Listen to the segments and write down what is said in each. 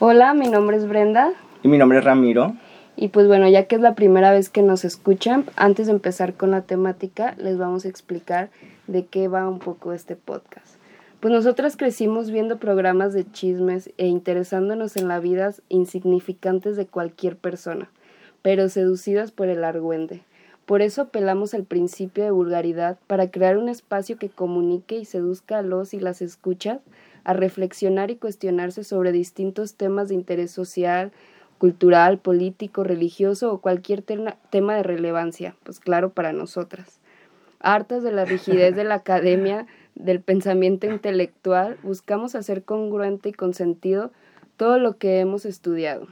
Hola, mi nombre es Brenda. Y mi nombre es Ramiro. Y pues bueno, ya que es la primera vez que nos escuchan, antes de empezar con la temática, les vamos a explicar de qué va un poco este podcast. Pues nosotras crecimos viendo programas de chismes e interesándonos en las vidas insignificantes de cualquier persona, pero seducidas por el argüende. Por eso apelamos al principio de vulgaridad para crear un espacio que comunique y seduzca a los y las escuchas a reflexionar y cuestionarse sobre distintos temas de interés social, cultural, político, religioso o cualquier tema de relevancia, pues claro, para nosotras. Hartas de la rigidez de la academia, del pensamiento intelectual, buscamos hacer congruente y con sentido todo lo que hemos estudiado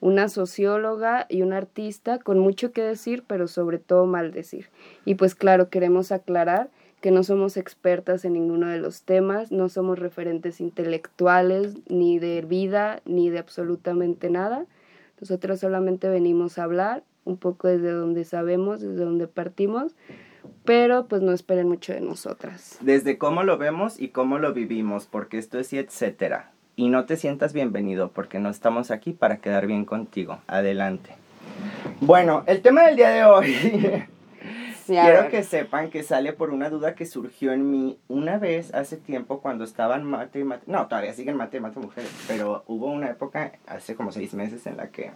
una socióloga y una artista con mucho que decir, pero sobre todo mal decir. Y pues claro, queremos aclarar que no somos expertas en ninguno de los temas, no somos referentes intelectuales, ni de vida, ni de absolutamente nada. Nosotros solamente venimos a hablar un poco desde donde sabemos, desde donde partimos, pero pues no esperen mucho de nosotras. Desde cómo lo vemos y cómo lo vivimos, porque esto es y etcétera y no te sientas bienvenido porque no estamos aquí para quedar bien contigo. Adelante. Bueno, el tema del día de hoy. Quiero que sepan que sale por una duda que surgió en mí una vez hace tiempo cuando estaban mate y mate. No, todavía siguen mate y mate mujeres, pero hubo una época hace como seis meses en la que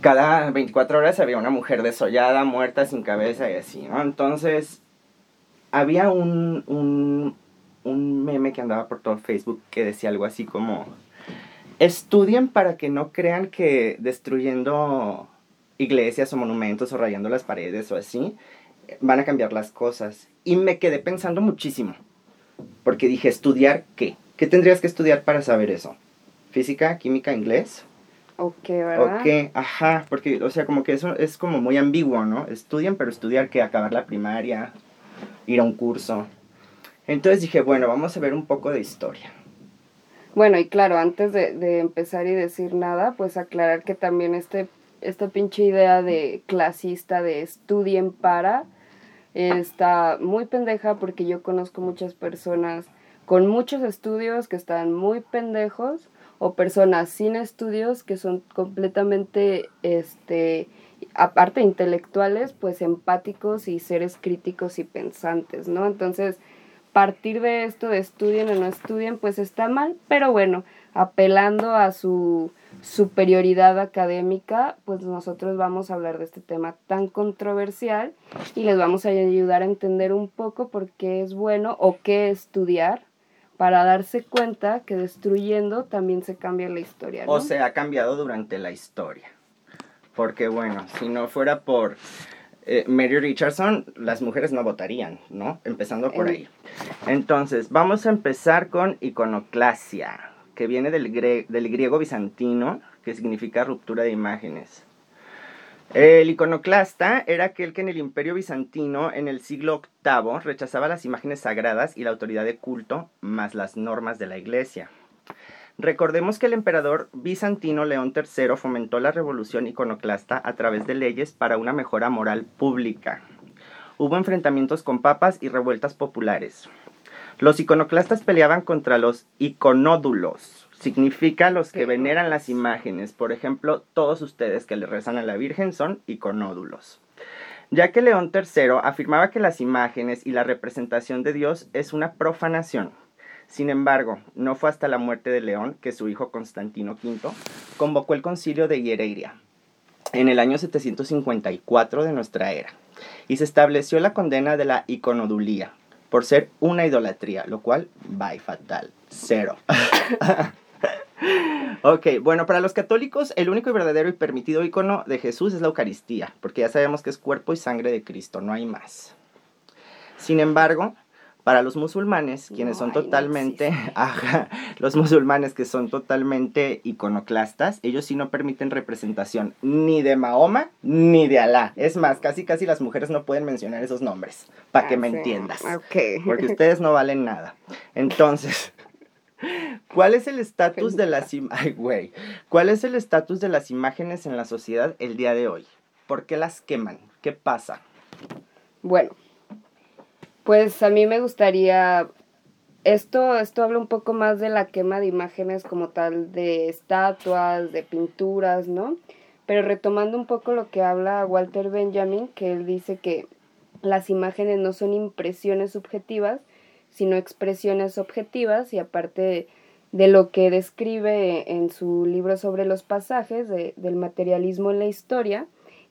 cada 24 horas había una mujer desollada, muerta, sin cabeza y así, ¿no? Entonces, había un, un, un meme que andaba por todo Facebook que decía algo así como, estudien para que no crean que destruyendo iglesias o monumentos o rayando las paredes o así, van a cambiar las cosas. Y me quedé pensando muchísimo, porque dije, ¿estudiar qué? ¿Qué tendrías que estudiar para saber eso? ¿Física, química, inglés? Ok, ¿verdad? Ok, ajá, porque, o sea, como que eso es como muy ambiguo, ¿no? Estudian, pero estudiar que acabar la primaria, ir a un curso. Entonces dije, bueno, vamos a ver un poco de historia. Bueno, y claro, antes de, empezar y decir nada, pues aclarar que también este, esta pinche idea de clasista de estudien para está muy pendeja porque yo conozco muchas personas con muchos estudios que están muy pendejos o personas sin estudios que son completamente, este, aparte intelectuales, pues empáticos y seres críticos y pensantes, ¿no? Entonces, partir de esto de estudien o no estudien, pues está mal, pero bueno, apelando a su superioridad académica, pues nosotros vamos a hablar de este tema tan controversial y les vamos a ayudar a entender un poco por qué es bueno o qué estudiar para darse cuenta que destruyendo también se cambia la historia. O se ha cambiado durante la historia. Porque bueno, si no fuera por eh, Mary Richardson, las mujeres no votarían, ¿no? Empezando por ahí. Entonces, vamos a empezar con iconoclasia, que viene del, griego bizantino, que significa ruptura de imágenes. El iconoclasta era aquel que en el imperio bizantino en el siglo VIII rechazaba las imágenes sagradas y la autoridad de culto, más las normas de la iglesia. Recordemos que el emperador bizantino León III fomentó la revolución iconoclasta a través de leyes para una mejora moral pública. Hubo enfrentamientos con papas y revueltas populares. Los iconoclastas peleaban contra los iconódulos, significa los que veneran las imágenes. Por ejemplo, todos ustedes que le rezan a la Virgen son iconódulos. Ya que León III afirmaba que las imágenes y la representación de Dios es una profanación sin embargo, no fue hasta la muerte de León que su hijo Constantino V convocó el concilio de Hiereiria en el año 754 de nuestra era y se estableció la condena de la iconodulía por ser una idolatría, lo cual va fatal, cero. ok, bueno, para los católicos el único y verdadero y permitido icono de Jesús es la Eucaristía, porque ya sabemos que es cuerpo y sangre de Cristo, no hay más. Sin embargo, para los musulmanes, quienes son totalmente, los musulmanes que son totalmente iconoclastas, ellos sí no permiten representación ni de Mahoma ni de Alá. Es más, casi casi las mujeres no pueden mencionar esos nombres, para que me ah, entiendas. Porque ustedes no valen nada. Entonces, ¿cuál es el estatus de las ¿Cuál es el estatus de las imágenes en la sociedad el día de hoy? ¿Por qué las queman? ¿Qué pasa? Bueno, pues a mí me gustaría esto, esto habla un poco más de la quema de imágenes como tal de estatuas, de pinturas, ¿no? Pero retomando un poco lo que habla Walter Benjamin, que él dice que las imágenes no son impresiones subjetivas, sino expresiones objetivas y aparte de, lo que describe en su libro sobre los pasajes del materialismo en la historia,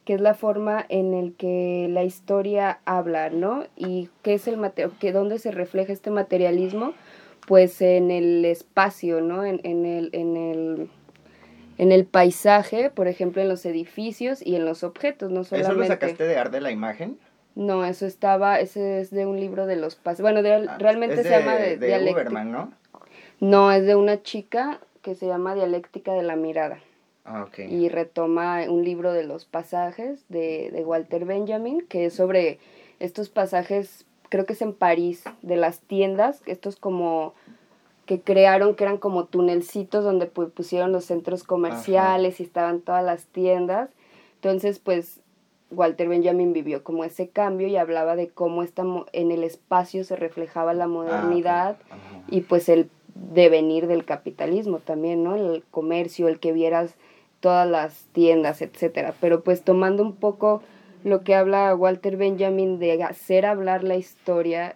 que es la forma en el que la historia habla, ¿no? Y qué es el que dónde se refleja este materialismo, pues en el espacio, ¿no? En, en, el, en, el, en el paisaje, por ejemplo, en los edificios y en los objetos, no solamente. ¿Eso lo sacaste de Ar de la Imagen? No, eso estaba, ese es de un libro de los pasajes. Bueno, ah, realmente se llama de, de ¿no? No, es de una chica que se llama Dialéctica de la Mirada. Ah, y retoma un libro de los pasajes de, de Walter Benjamin, que es sobre estos pasajes, creo que es en París, de las tiendas, estos como que crearon que eran como tunelcitos donde pusieron los centros comerciales y estaban todas las tiendas. Entonces, pues Walter Benjamin vivió como ese cambio y hablaba de cómo esta, en el espacio se reflejaba la ah, modernidad y pues el devenir del capitalismo también, ¿no? El comercio, el que vieras todas las tiendas, etcétera. Pero pues tomando un poco lo que habla Walter Benjamin de hacer hablar la historia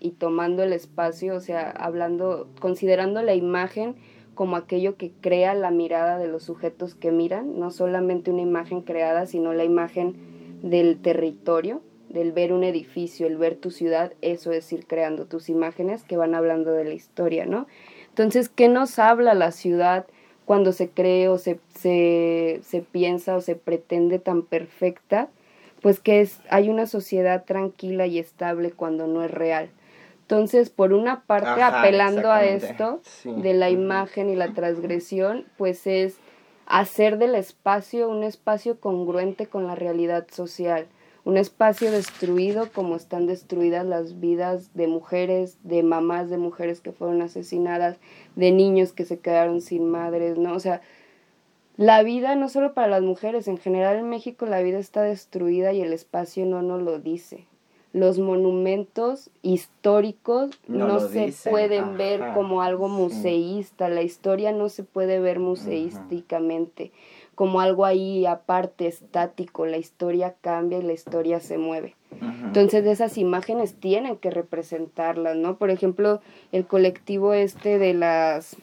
y tomando el espacio, o sea, hablando, considerando la imagen como aquello que crea la mirada de los sujetos que miran, no solamente una imagen creada, sino la imagen del territorio, del ver un edificio, el ver tu ciudad, eso es ir creando tus imágenes que van hablando de la historia, ¿no? Entonces, ¿qué nos habla la ciudad cuando se cree o se, se, se piensa o se pretende tan perfecta? Pues que es, hay una sociedad tranquila y estable cuando no es real. Entonces, por una parte, apelando a esto de la imagen y la transgresión, pues es hacer del espacio un espacio congruente con la realidad social, un espacio destruido como están destruidas las vidas de mujeres, de mamás de mujeres que fueron asesinadas, de niños que se quedaron sin madres, ¿no? O sea, la vida no solo para las mujeres, en general en México la vida está destruida y el espacio no nos lo dice. Los monumentos históricos no, se pueden ver como algo museísta, la historia no se puede ver museísticamente, como algo ahí aparte, estático, la historia cambia y la historia se mueve. Entonces esas imágenes tienen que representarlas, ¿no? Por ejemplo, el colectivo este de las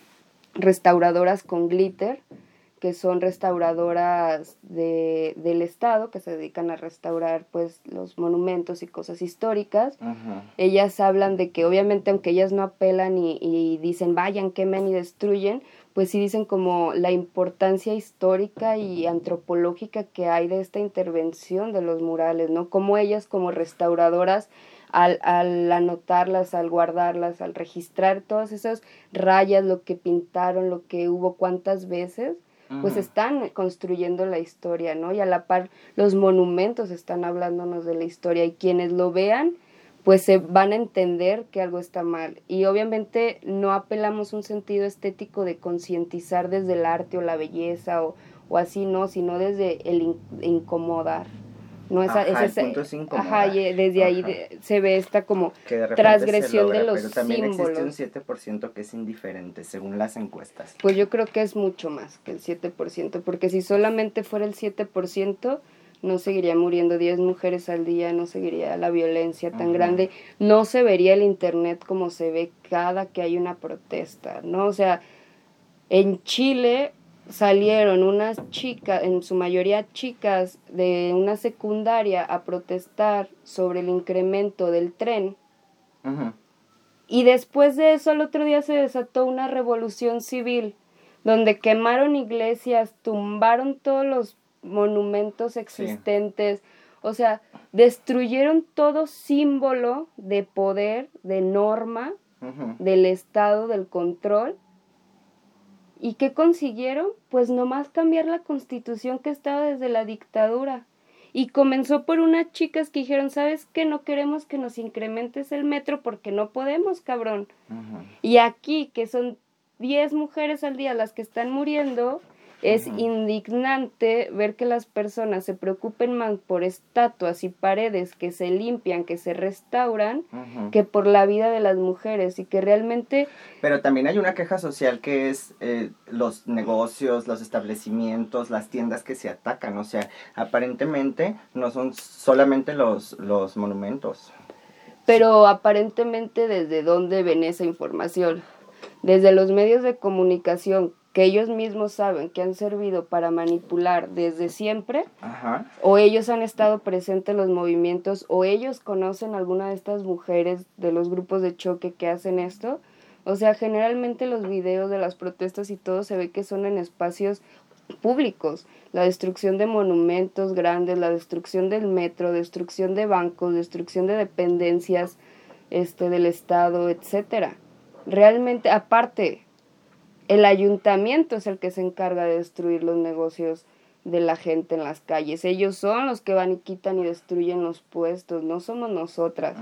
restauradoras con glitter, que son restauradoras de, del Estado, que se dedican a restaurar pues los monumentos y cosas históricas. Ellas hablan de que obviamente aunque ellas no apelan y, y, dicen vayan, quemen y destruyen, pues sí dicen como la importancia histórica y antropológica que hay de esta intervención de los murales, ¿no? Como ellas como restauradoras al, al, anotarlas, al guardarlas, al registrar todas esas rayas, lo que pintaron, lo que hubo, cuántas veces, pues están construyendo la historia, ¿no? Y a la par los monumentos están hablándonos de la historia y quienes lo vean, pues se van a entender que algo está mal. Y obviamente no apelamos un sentido estético de concientizar desde el arte o la belleza o, o así, no, sino desde el incomodar. No esa, ajá, ajá, y desde ahí se ve esta como transgresión de los pero también símbolos. existe un 7% que es indiferente, según las encuestas. Pues yo creo que es mucho más que el 7%, porque si solamente fuera el 7%, no seguiría muriendo 10 mujeres al día, no seguiría la violencia tan grande, no se vería el Internet como se ve cada que hay una protesta, ¿no? O sea, en Chile salieron unas chicas, en su mayoría chicas de una secundaria, a protestar sobre el incremento del tren. Y después de eso, al otro día se desató una revolución civil, donde quemaron iglesias, tumbaron todos los monumentos existentes, o sea, destruyeron todo símbolo de poder, de norma, del Estado, del control ¿Y qué consiguieron? Pues nomás cambiar la constitución que estaba desde la dictadura. Y comenzó por unas chicas que dijeron, ¿sabes qué? No queremos que nos incrementes el metro porque no podemos, cabrón. Y aquí, que son 10 mujeres al día las que están muriendo, Es indignante ver que las personas se preocupen más por estatuas y paredes que se limpian, que se restauran, que por la vida de las mujeres y que realmente... Pero también hay una queja social que es eh, los negocios, los establecimientos, las tiendas que se atacan. O sea, aparentemente no son solamente los, los monumentos. Pero aparentemente desde dónde ven esa información desde los medios de comunicación que ellos mismos saben que han servido para manipular desde siempre, o ellos han estado presentes en los movimientos, o ellos conocen alguna de estas mujeres de los grupos de choque que hacen esto. O sea, generalmente los videos de las protestas y todo se ve que son en espacios públicos, la destrucción de monumentos grandes, la destrucción del metro, destrucción de bancos, destrucción de dependencias este del estado, etcétera. Realmente, aparte, el ayuntamiento es el que se encarga de destruir los negocios de la gente en las calles. Ellos son los que van y quitan y destruyen los puestos, no somos nosotras.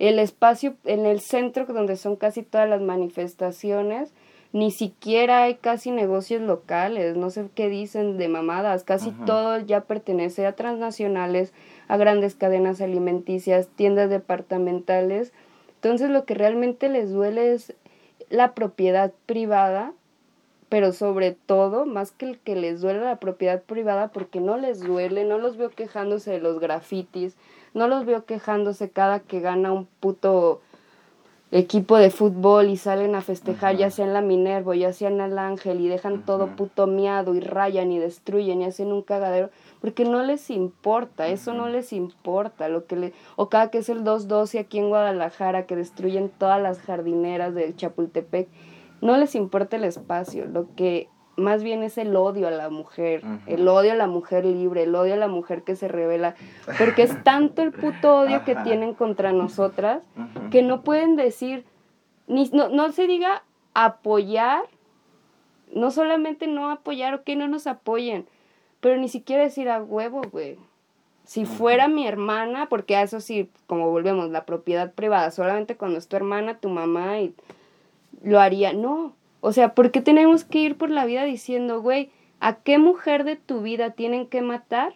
El espacio en el centro donde son casi todas las manifestaciones, ni siquiera hay casi negocios locales, no sé qué dicen de mamadas, casi todo ya pertenece a transnacionales, a grandes cadenas alimenticias, tiendas departamentales. Entonces lo que realmente les duele es la propiedad privada, pero sobre todo, más que el que les duele la propiedad privada, porque no les duele, no los veo quejándose de los grafitis, no los veo quejándose cada que gana un puto equipo de fútbol y salen a festejar, ya sea en la Minerva, ya sea en el Ángel, y dejan todo puto miado y rayan y destruyen y hacen un cagadero, porque no les importa, eso no les importa, lo que le, o cada que es el 212 aquí en Guadalajara, que destruyen todas las jardineras del Chapultepec, no les importa el espacio, lo que más bien es el odio a la mujer, el odio a la mujer libre, el odio a la mujer que se revela, porque es tanto el puto odio que tienen contra nosotras que no pueden decir, ni, no, no se diga apoyar, no solamente no apoyar, o que no nos apoyen, pero ni siquiera decir a huevo, güey. Si fuera mi hermana, porque a eso sí, como volvemos, la propiedad privada, solamente cuando es tu hermana, tu mamá, y lo haría. No. O sea, ¿por qué tenemos que ir por la vida diciendo, güey, ¿a qué mujer de tu vida tienen que matar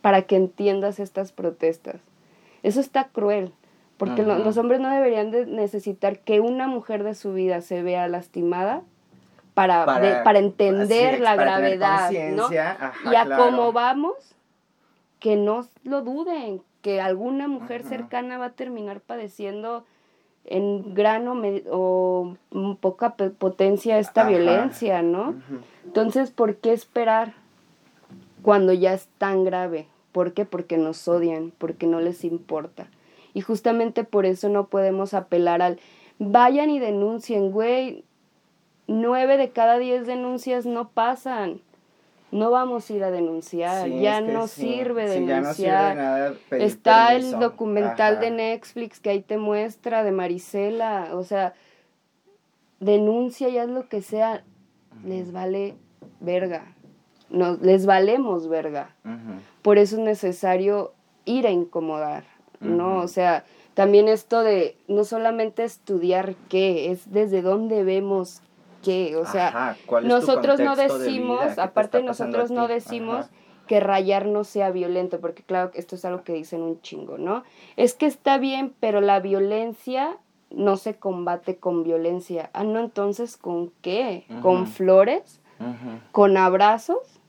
para que entiendas estas protestas? Eso está cruel, porque los hombres no deberían de necesitar que una mujer de su vida se vea lastimada para, para, entender la gravedad, ¿no? y a cómo vamos, que no lo duden, que alguna mujer cercana va a terminar padeciendo en grano o, poca potencia esta violencia, ¿no? Entonces, ¿por qué esperar cuando ya es tan grave? ¿Por qué? Porque nos odian, porque no les importa. Y justamente por eso no podemos apelar al vayan y denuncien, güey, nueve de cada diez denuncias no pasan. No vamos a ir a denunciar, ya no sirve denunciar. Está el documental de Netflix que ahí te muestra de Marisela, o sea, denuncia ya es lo que sea, les vale verga. No, les valemos verga. Por eso es necesario ir a incomodar, ¿no? O sea, también esto de no solamente estudiar qué, es desde dónde vemos o sea, nosotros no decimos, aparte nosotros no decimos que rayar no sea violento, porque claro, esto es algo que dicen un chingo, ¿no? Es que está bien, pero la violencia no se combate con violencia. Ah, no, entonces, ¿con qué? ¿Con flores? ¿Con abrazos?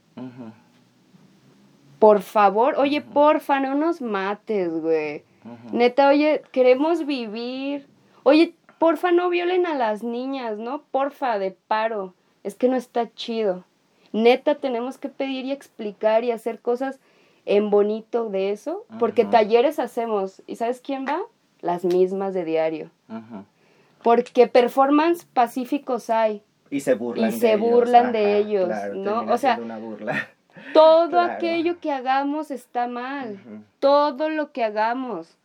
Por favor, oye, porfa, no nos mates, güey. Neta, oye, queremos vivir. Oye, porfa no violen a las niñas, ¿no? Porfa, de paro. Es que no está chido. Neta, tenemos que pedir y explicar y hacer cosas en bonito de eso, porque talleres hacemos. ¿Y sabes quién va? Las mismas de diario. Porque performance pacíficos hay. Y se burlan y de se ellos. burlan de ellos, ¿no? O sea, todo aquello que hagamos está mal. Todo lo que hagamos.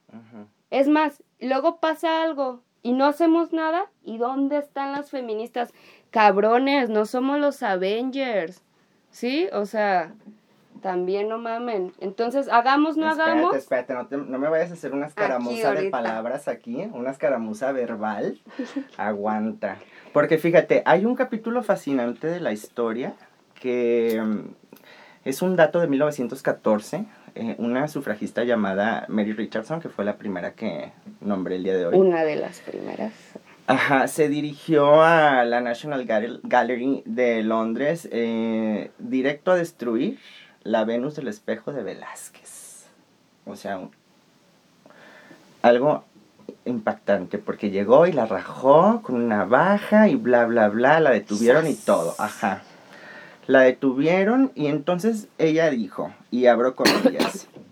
Es más, luego pasa algo y no hacemos nada. ¿Y dónde están las feministas? Cabrones, no somos los Avengers. ¿Sí? O sea, también no mamen. Entonces, hagamos, no hagamos. Espérate, no, no, me vayas a hacer una escaramuza de palabras aquí, una escaramuza verbal. Aguanta. Porque fíjate, hay un capítulo fascinante de la historia que mm, es un dato de 1914, eh, una sufragista llamada Mary Richardson, que fue la primera que nombré el día de hoy. Una de las primeras. Ajá, se dirigió a la National Gallery de Londres eh, directo a destruir la Venus del espejo de Velázquez. O sea, algo impactante porque llegó y la rajó con una baja y bla bla bla, la detuvieron y todo, ajá. La detuvieron y entonces ella dijo, y abro comillas,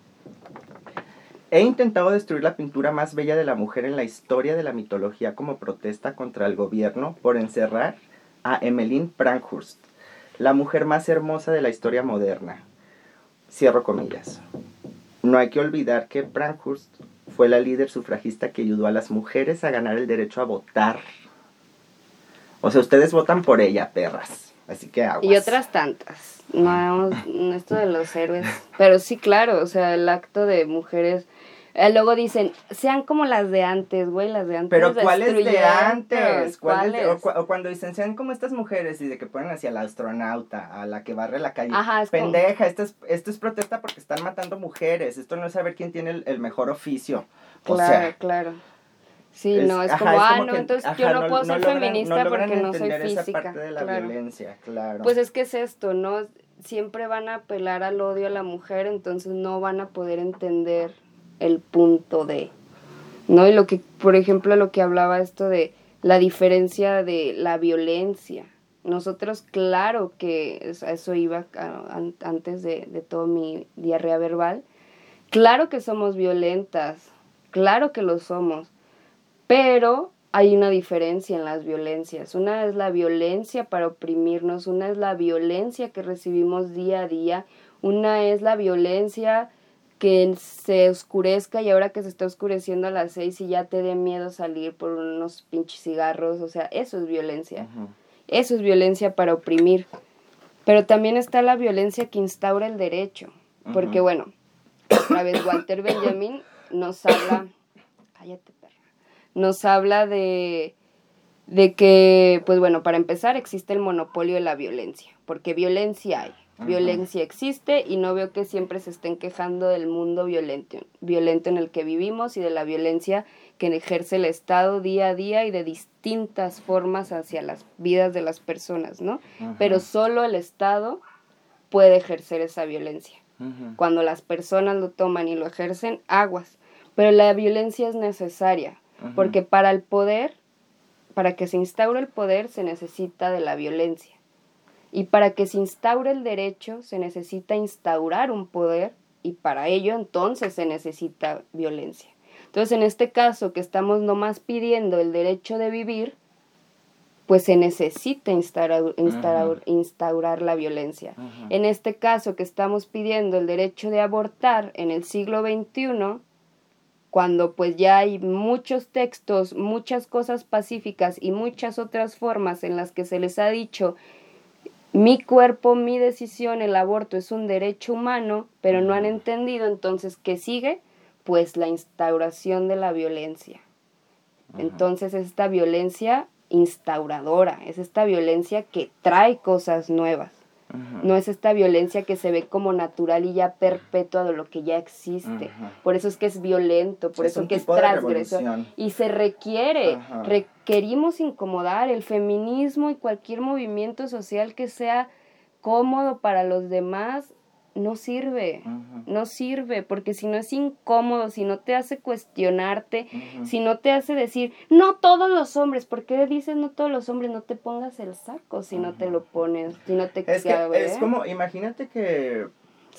He intentado destruir la pintura más bella de la mujer en la historia de la mitología como protesta contra el gobierno por encerrar a Emmeline Prankhurst, la mujer más hermosa de la historia moderna. Cierro comillas. No hay que olvidar que Prankhurst fue la líder sufragista que ayudó a las mujeres a ganar el derecho a votar. O sea, ustedes votan por ella, perras. Así que aguas. Y otras tantas. No, esto de los héroes. Pero sí, claro, o sea, el acto de mujeres eh, luego dicen, sean como las de antes, güey, las de antes. Pero ¿cuáles de antes? ¿Cuáles? O, cuando dicen, sean como estas mujeres y de que ponen hacia la astronauta, a la que barre la calle. Ajá, Pendeja, esto, es, esto es protesta porque están matando mujeres. Esto no es saber quién tiene el, mejor oficio. claro, claro. Sí, no, es como, ah, no, entonces yo no, puedo ser feminista porque no soy física. Esa parte de la violencia, claro. Pues es que es esto, ¿no? Siempre van a apelar al odio a la mujer, entonces no van a poder entender el punto de, ¿no? Y lo que, por ejemplo, lo que hablaba esto de la diferencia de la violencia. Nosotros, claro que a eso iba antes de, de todo mi diarrea verbal, claro que somos violentas, claro que lo somos, pero hay una diferencia en las violencias. Una es la violencia para oprimirnos, una es la violencia que recibimos día a día, una es la violencia que se oscurezca y ahora que se está oscureciendo a las seis y ya te dé miedo salir por unos pinches cigarros, o sea, eso es violencia. Eso es violencia para oprimir. Pero también está la violencia que instaura el derecho. Porque bueno, otra vez Walter Benjamin nos habla, cállate nos habla de, de que, pues bueno, para empezar existe el monopolio de la violencia, porque violencia hay Violencia existe y no veo que siempre se estén quejando del mundo violento, violento en el que vivimos y de la violencia que ejerce el Estado día a día y de distintas formas hacia las vidas de las personas, ¿no? Pero solo el Estado puede ejercer esa violencia. Cuando las personas lo toman y lo ejercen, aguas. Pero la violencia es necesaria, porque para el poder, para que se instaure el poder, se necesita de la violencia. Y para que se instaure el derecho se necesita instaurar un poder y para ello entonces se necesita violencia. Entonces en este caso que estamos nomás pidiendo el derecho de vivir, pues se necesita instaurar, instaurar, la violencia. En este caso que estamos pidiendo el derecho de abortar en el siglo XXI, cuando pues ya hay muchos textos, muchas cosas pacíficas y muchas otras formas en las que se les ha dicho mi cuerpo, mi decisión, el aborto es un derecho humano, pero no han entendido entonces qué sigue, pues la instauración de la violencia. Entonces es esta violencia instauradora, es esta violencia que trae cosas nuevas. No es esta violencia que se ve como natural y ya perpetua de lo que ya existe. Por eso es que es violento, por eso es que es transgresor. Y se requiere, requerimos incomodar el feminismo y cualquier movimiento social que sea cómodo para los demás no sirve, no sirve, porque si no es incómodo, si no te hace cuestionarte, si no te hace decir, no todos los hombres, ¿por qué dices no todos los hombres? No te pongas el saco si no te lo pones, si no te Es, que, es como, imagínate que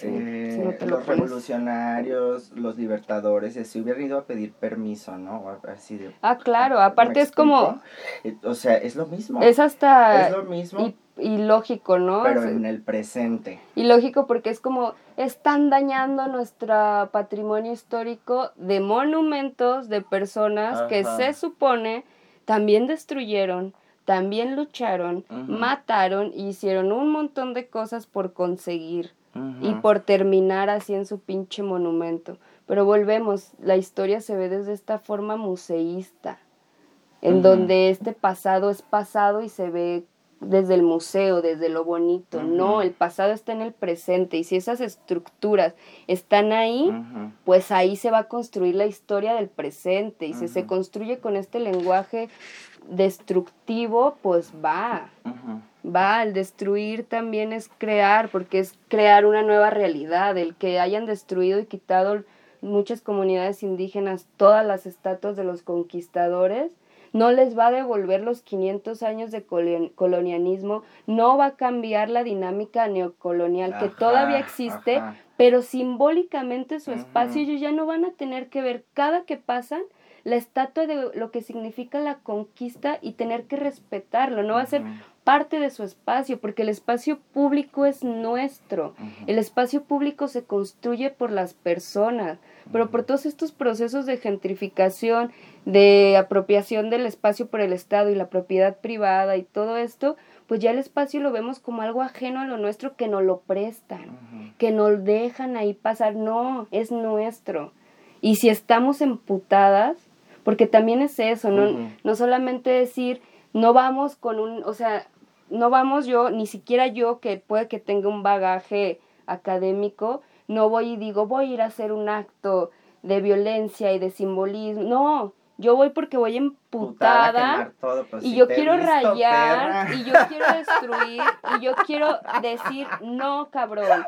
eh, los revolucionarios, los libertadores, se hubieran ido a pedir permiso, ¿no? Así de, ah, claro, aparte es como... Eh, o sea, es lo mismo. Es hasta... Es lo mismo. y lógico, ¿no? Pero en el presente. Y lógico porque es como están dañando nuestro patrimonio histórico de monumentos de personas que se supone también destruyeron, también lucharon, mataron y hicieron un montón de cosas por conseguir y por terminar así en su pinche monumento. Pero volvemos, la historia se ve desde esta forma museísta, en donde este pasado es pasado y se ve desde el museo, desde lo bonito. No, el pasado está en el presente y si esas estructuras están ahí, pues ahí se va a construir la historia del presente y si se construye con este lenguaje destructivo, pues va. Va, el destruir también es crear, porque es crear una nueva realidad. El que hayan destruido y quitado muchas comunidades indígenas todas las estatuas de los conquistadores, no les va a devolver los 500 años de colonialismo, no va a cambiar la dinámica neocolonial que todavía existe, pero simbólicamente su espacio ellos ya no van a tener que ver. Cada que pasan la estatua de lo que significa la conquista y tener que respetarlo, no va a ser parte de su espacio, porque el espacio público es nuestro, el espacio público se construye por las personas, pero por todos estos procesos de gentrificación, de apropiación del espacio por el Estado y la propiedad privada y todo esto, pues ya el espacio lo vemos como algo ajeno a lo nuestro que nos lo prestan, que nos dejan ahí pasar. No, es nuestro. Y si estamos emputadas, porque también es eso, no, no solamente decir, no vamos con un, o sea, no vamos yo, ni siquiera yo que puede que tenga un bagaje académico, no voy y digo, voy a ir a hacer un acto de violencia y de simbolismo. No, yo voy porque voy emputada pues, y yo quiero rayar y yo quiero destruir y yo quiero decir no cabrón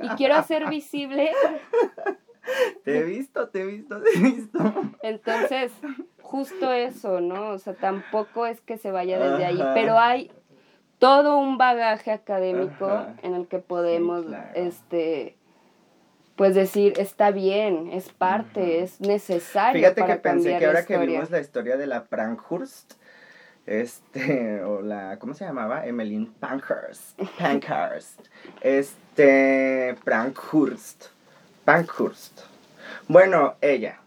y quiero hacer visible te he visto te he visto te he visto. Entonces justo eso no o sea tampoco es que se vaya desde ahí pero hay todo un bagaje académico en el que podemos este pues decir, está bien, es parte, es necesario. Fíjate que pensé que ahora que vimos la historia de la Prankhurst, este, o la, ¿cómo se llamaba? Emmeline Pankhurst, Pankhurst, este, Prankhurst, Pankhurst. Bueno, ella.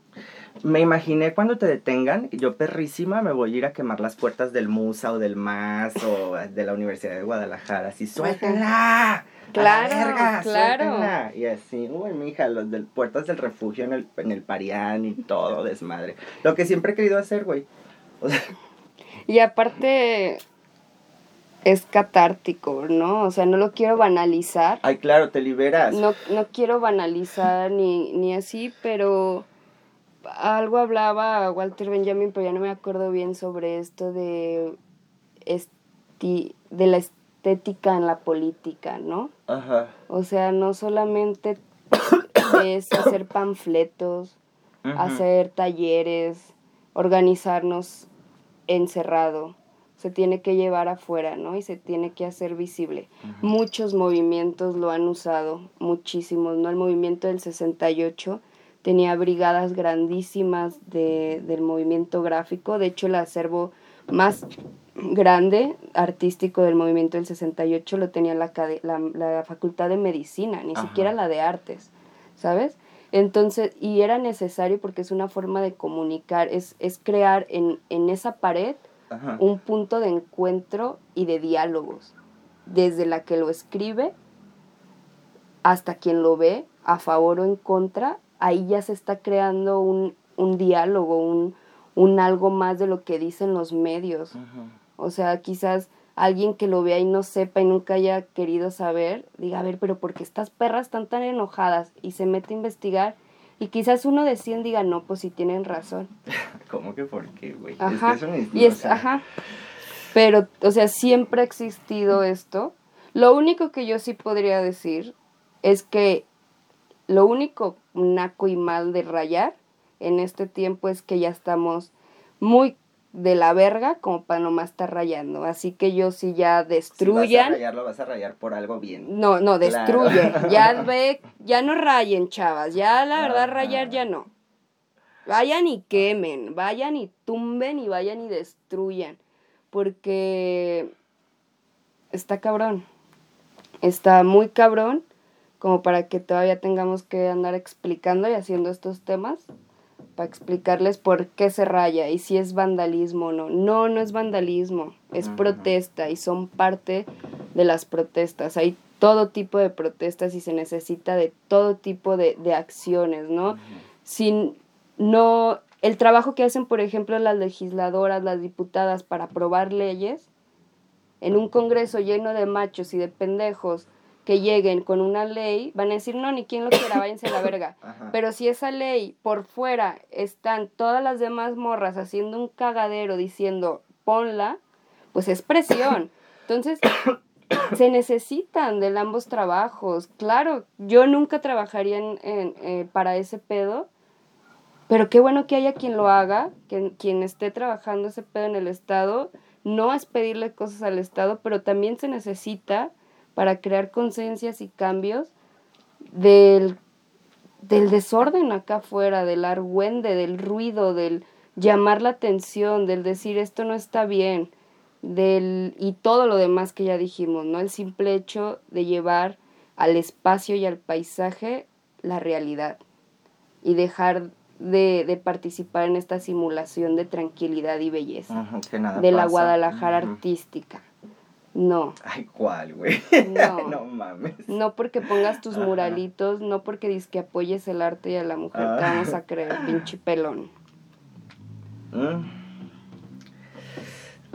Me imaginé cuando te detengan, yo perrísima me voy a ir a quemar las puertas del Musa o del MAS o de la Universidad de Guadalajara. Así, suéltenla. Claro, claro. Y así, uy, mi hija, los del puertas del refugio en el, en el Parián y todo, desmadre. Lo que siempre he querido hacer, güey. Y aparte es catártico, ¿no? O sea, no lo quiero banalizar. Ay, claro, te liberas. No, no quiero banalizar ni, ni así, pero algo hablaba Walter Benjamin, pero ya no me acuerdo bien sobre esto de, esti, de la estética en la política, ¿no? Ajá. O sea, no solamente es hacer panfletos, hacer talleres, organizarnos encerrado. Se tiene que llevar afuera, ¿no? Y se tiene que hacer visible. Muchos movimientos lo han usado, muchísimos, ¿no? El movimiento del 68 tenía brigadas grandísimas de, del movimiento gráfico. De hecho, el acervo más grande artístico del movimiento del 68 lo tenía la, la, facultad de medicina, ni siquiera la de artes, ¿sabes? Entonces, y era necesario porque es una forma de comunicar, es, es crear en, en esa pared un punto de encuentro y de diálogos, desde la que lo escribe hasta quien lo ve, a favor o en contra, ahí ya se está creando un, un diálogo, un, un algo más de lo que dicen los medios. O sea, quizás alguien que lo vea y no sepa y nunca haya querido saber, diga, a ver, pero ¿por qué estas perras están tan enojadas? Y se mete a investigar y quizás uno de 100 diga, no, pues sí tienen razón. ¿Cómo que por qué, güey? Ajá. y es, ajá. Pero, o sea, siempre ha existido esto. Lo único que yo sí podría decir es que lo único naco y mal de rayar en este tiempo es que ya estamos muy de la verga como para nomás estar rayando. Así que yo si ya destruyan. Si vas a rayar, lo vas a rayar por algo bien. No, no, destruye. Ya ve, ya no rayen, chavas. Ya la verdad, rayar ya no. Vayan y quemen, vayan y tumben y vayan y destruyan. Porque está cabrón. Está muy cabrón como para que todavía tengamos que andar explicando y haciendo estos temas para explicarles por qué se raya y si es vandalismo o no. No, no es vandalismo, es protesta y son parte de las protestas. Hay todo tipo de protestas y se necesita de todo tipo de, acciones, ¿no? Sin, no, el trabajo que hacen, por ejemplo, las legisladoras, las diputadas para aprobar leyes, en un congreso lleno de machos y de pendejos que lleguen con una ley, van a decir, no, ni quien lo quiera, váyanse a la verga. Pero si esa ley por fuera están todas las demás morras haciendo un cagadero diciendo, ponla, pues es presión. Entonces, se necesitan de ambos trabajos. Claro, yo nunca trabajaría en, eh, para ese pedo, pero qué bueno que haya quien lo haga, que, quien esté trabajando ese pedo en el Estado. No es pedirle cosas al Estado, pero también se necesita para crear conciencias y cambios del, del desorden acá afuera, del argüende, del ruido, del llamar la atención, del decir esto no está bien del, y todo lo demás que ya dijimos, ¿no? El simple hecho de llevar al espacio y al paisaje la realidad y dejar de, de participar en esta simulación de tranquilidad y belleza de la Guadalajara artística. No. Ay, ¿cuál, güey? No. no mames. No porque pongas tus muralitos, no porque dices que apoyes el arte y a la mujer te vamos a creer, pinche pelón. Mm.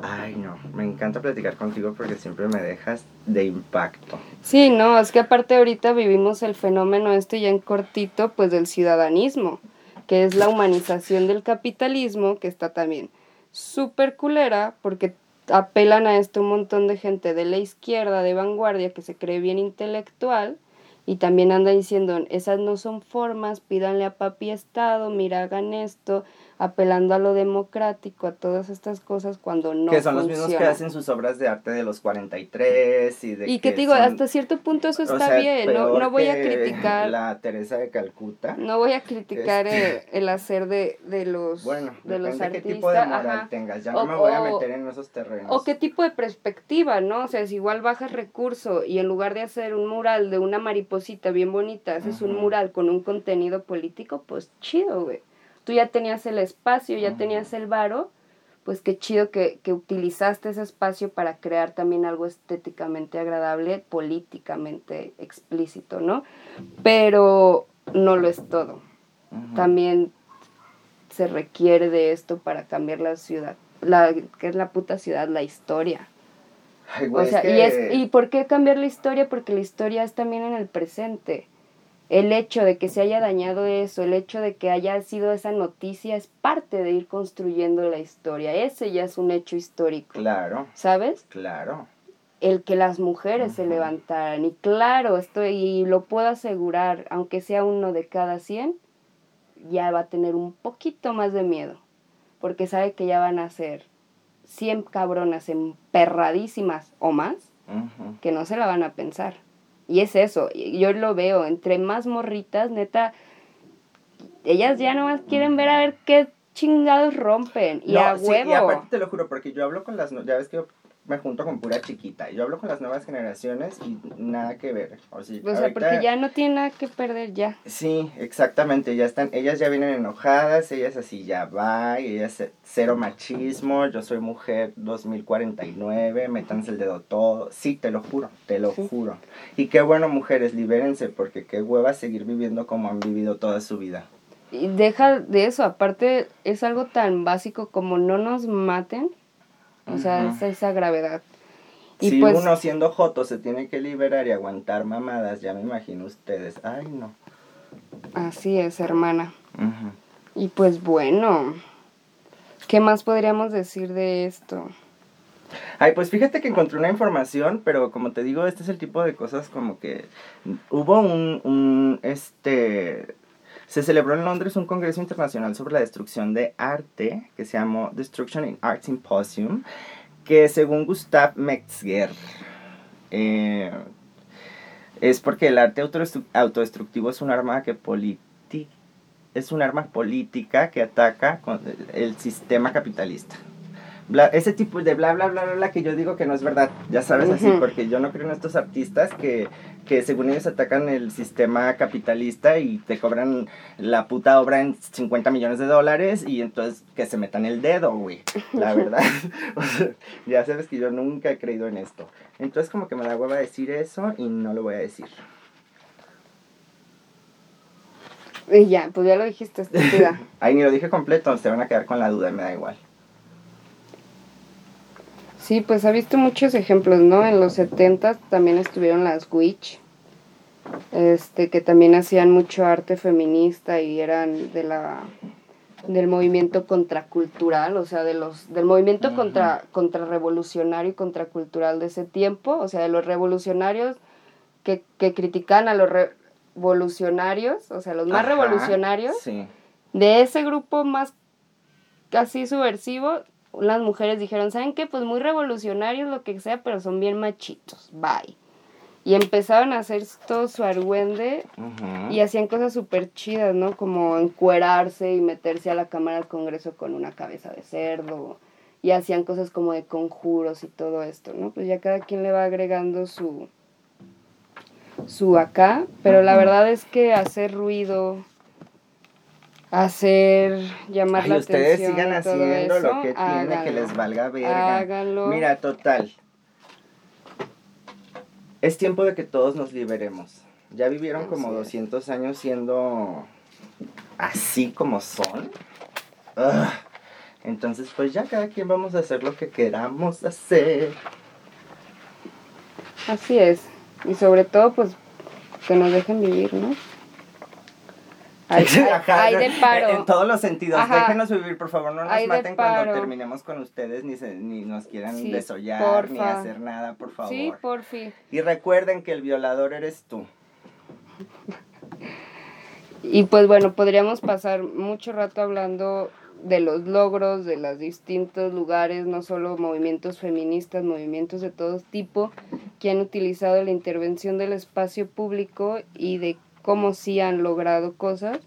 Ay, no, me encanta platicar contigo porque siempre me dejas de impacto. Sí, no, es que aparte ahorita vivimos el fenómeno este ya en cortito, pues del ciudadanismo, que es la humanización del capitalismo, que está también súper culera porque apelan a esto un montón de gente de la izquierda, de vanguardia, que se cree bien intelectual y también anda diciendo, esas no son formas, pídanle a papi Estado, mira, hagan esto, apelando a lo democrático, a todas estas cosas cuando no Que son los mismos que hacen sus obras de arte de los 43 y de Y que, te digo, hasta cierto punto eso está bien, no, no voy a criticar... La Teresa de Calcuta. No voy a criticar este el, hacer de, de los Bueno, de los artistas. qué tipo de moral tengas, ya no me voy a meter en esos terrenos. O qué tipo de perspectiva, ¿no? O sea, si igual bajas recurso y en lugar de hacer un mural de una mariposita bien bonita, haces un mural con un contenido político, pues chido, güey tú ya tenías el espacio, ya tenías el varo, pues qué chido que, utilizaste ese espacio para crear también algo estéticamente agradable, políticamente explícito, ¿no? Pero no lo es todo. También se requiere de esto para cambiar la ciudad, la, que es la puta ciudad, la historia. o sea, y, es, ¿y por qué cambiar la historia? Porque la historia es también en el presente el hecho de que se haya dañado eso, el hecho de que haya sido esa noticia es parte de ir construyendo la historia. Ese ya es un hecho histórico. Claro. ¿Sabes? Claro. El que las mujeres se levantaran. Y claro, estoy, y lo puedo asegurar, aunque sea uno de cada cien, ya va a tener un poquito más de miedo. Porque sabe que ya van a ser cien cabronas emperradísimas o más, que no se la van a pensar. Y es eso, yo lo veo, entre más morritas, neta, ellas ya nomás quieren ver a ver qué chingados rompen. Y a huevo. y aparte te lo juro, porque yo hablo con las, ya ves que yo me junto con pura chiquita. Yo hablo con las nuevas generaciones y nada que ver. O, sea, porque ya no tiene nada que perder ya. Sí, exactamente. Ya están, ellas ya vienen enojadas, ellas así ya va, ellas cero machismo, yo soy mujer 2049, métanse el dedo todo. Sí, te lo juro, te lo juro. Y qué bueno, mujeres, libérense, porque qué hueva seguir viviendo como han vivido toda su vida. Y deja de eso, aparte es algo tan básico como no nos maten o sea, es esa gravedad. Y si pues, uno siendo joto se tiene que liberar y aguantar mamadas, ya me imagino ustedes. Ay, no. Así es, hermana. Y pues bueno, ¿qué más podríamos decir de esto? Ay, pues fíjate que encontré una información, pero como te digo, este es el tipo de cosas como que hubo un, un este, se celebró en Londres un congreso internacional sobre la destrucción de arte que se llamó Destruction in Art Symposium, que según Gustav Metzger eh, es porque el arte autodestructivo es un arma que es un arma política que ataca el sistema capitalista. Ese tipo de bla, bla, bla, bla, bla, que yo digo que no es verdad, ya sabes así, porque yo no creo en estos artistas que, que según ellos atacan el sistema capitalista y te cobran la puta obra en 50 millones de dólares y entonces que se metan el dedo, güey, la verdad. ya sabes que yo nunca he creído en esto. Entonces como que me da hueva decir eso y no lo voy a decir. Y ya, pues ya lo dijiste, estúpida. Ay, ni lo dije completo, se van a quedar con la duda, me da igual. Sí, pues ha visto muchos ejemplos, ¿no? En los 70 también estuvieron las Witch, este, que también hacían mucho arte feminista y eran de la del movimiento contracultural, o sea, de los del movimiento contra contrarrevolucionario y contracultural de ese tiempo, o sea, de los revolucionarios que, que critican a los revolucionarios, o sea, los más revolucionarios, de ese grupo más casi subversivo, las mujeres dijeron, ¿saben qué? Pues muy revolucionarios, lo que sea, pero son bien machitos, bye. Y empezaron a hacer todo su argüende y hacían cosas súper chidas, ¿no? Como encuerarse y meterse a la Cámara del Congreso con una cabeza de cerdo. Y hacían cosas como de conjuros y todo esto, ¿no? Pues ya cada quien le va agregando su, su acá. Pero la verdad es que hacer ruido, hacer llamar la atención. Ustedes sigan haciendo lo que tiene que les valga verga. Háganlo. Mira, total. Es tiempo de que todos nos liberemos. Ya vivieron como 200 años siendo así como son. Entonces, pues ya cada quien vamos a hacer lo que queramos hacer. Así es. Y sobre todo, pues, que nos dejen vivir, ¿no? Hay, de paro. En, todos los sentidos. Déjenos vivir, por favor. No nos maten cuando terminemos con ustedes, ni, ni nos quieran desollar, ni hacer nada, por favor. Sí, por fin. Y recuerden que el violador eres tú. Y pues bueno, podríamos pasar mucho rato hablando de los logros de los distintos lugares, no solo movimientos feministas, movimientos de todo tipo, que han utilizado la intervención del espacio público y de cómo sí han logrado cosas,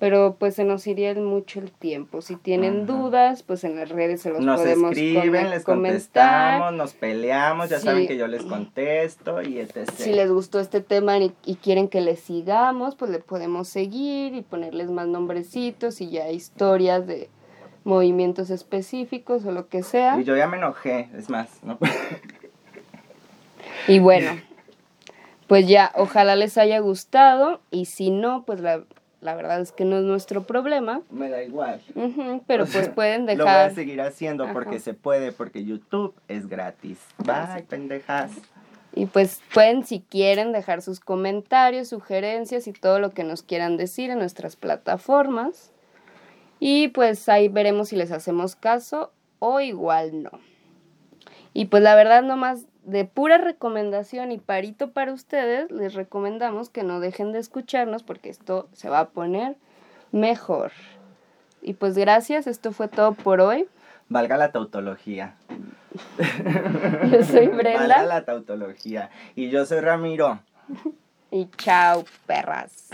pero pues se nos iría mucho el tiempo. Si tienen dudas, pues en las redes se los nos podemos escriben, les contestamos, nos peleamos, ya saben que yo les contesto y etc. Si les gustó este tema y, y, quieren que les sigamos, pues le podemos seguir y ponerles más nombrecitos y ya historias de movimientos específicos o lo que sea. Y yo ya me enojé, es más, ¿no? y bueno, pues ya, ojalá les haya gustado y si no, pues la, verdad es que no es nuestro problema. Me da igual. pero pues pueden dejar... Lo voy a seguir haciendo porque se puede, porque YouTube es gratis. Bye, pendejas. Y pues pueden, si quieren, dejar sus comentarios, sugerencias y todo lo que nos quieran decir en nuestras plataformas. Y pues ahí veremos si les hacemos caso o igual no. Y pues la verdad nomás de pura recomendación y parito para ustedes, les recomendamos que no dejen de escucharnos porque esto se va a poner mejor. Y pues gracias, esto fue todo por hoy. Valga la tautología. Yo soy Brenda. Valga la tautología. Y yo soy Ramiro. Y chao, perras.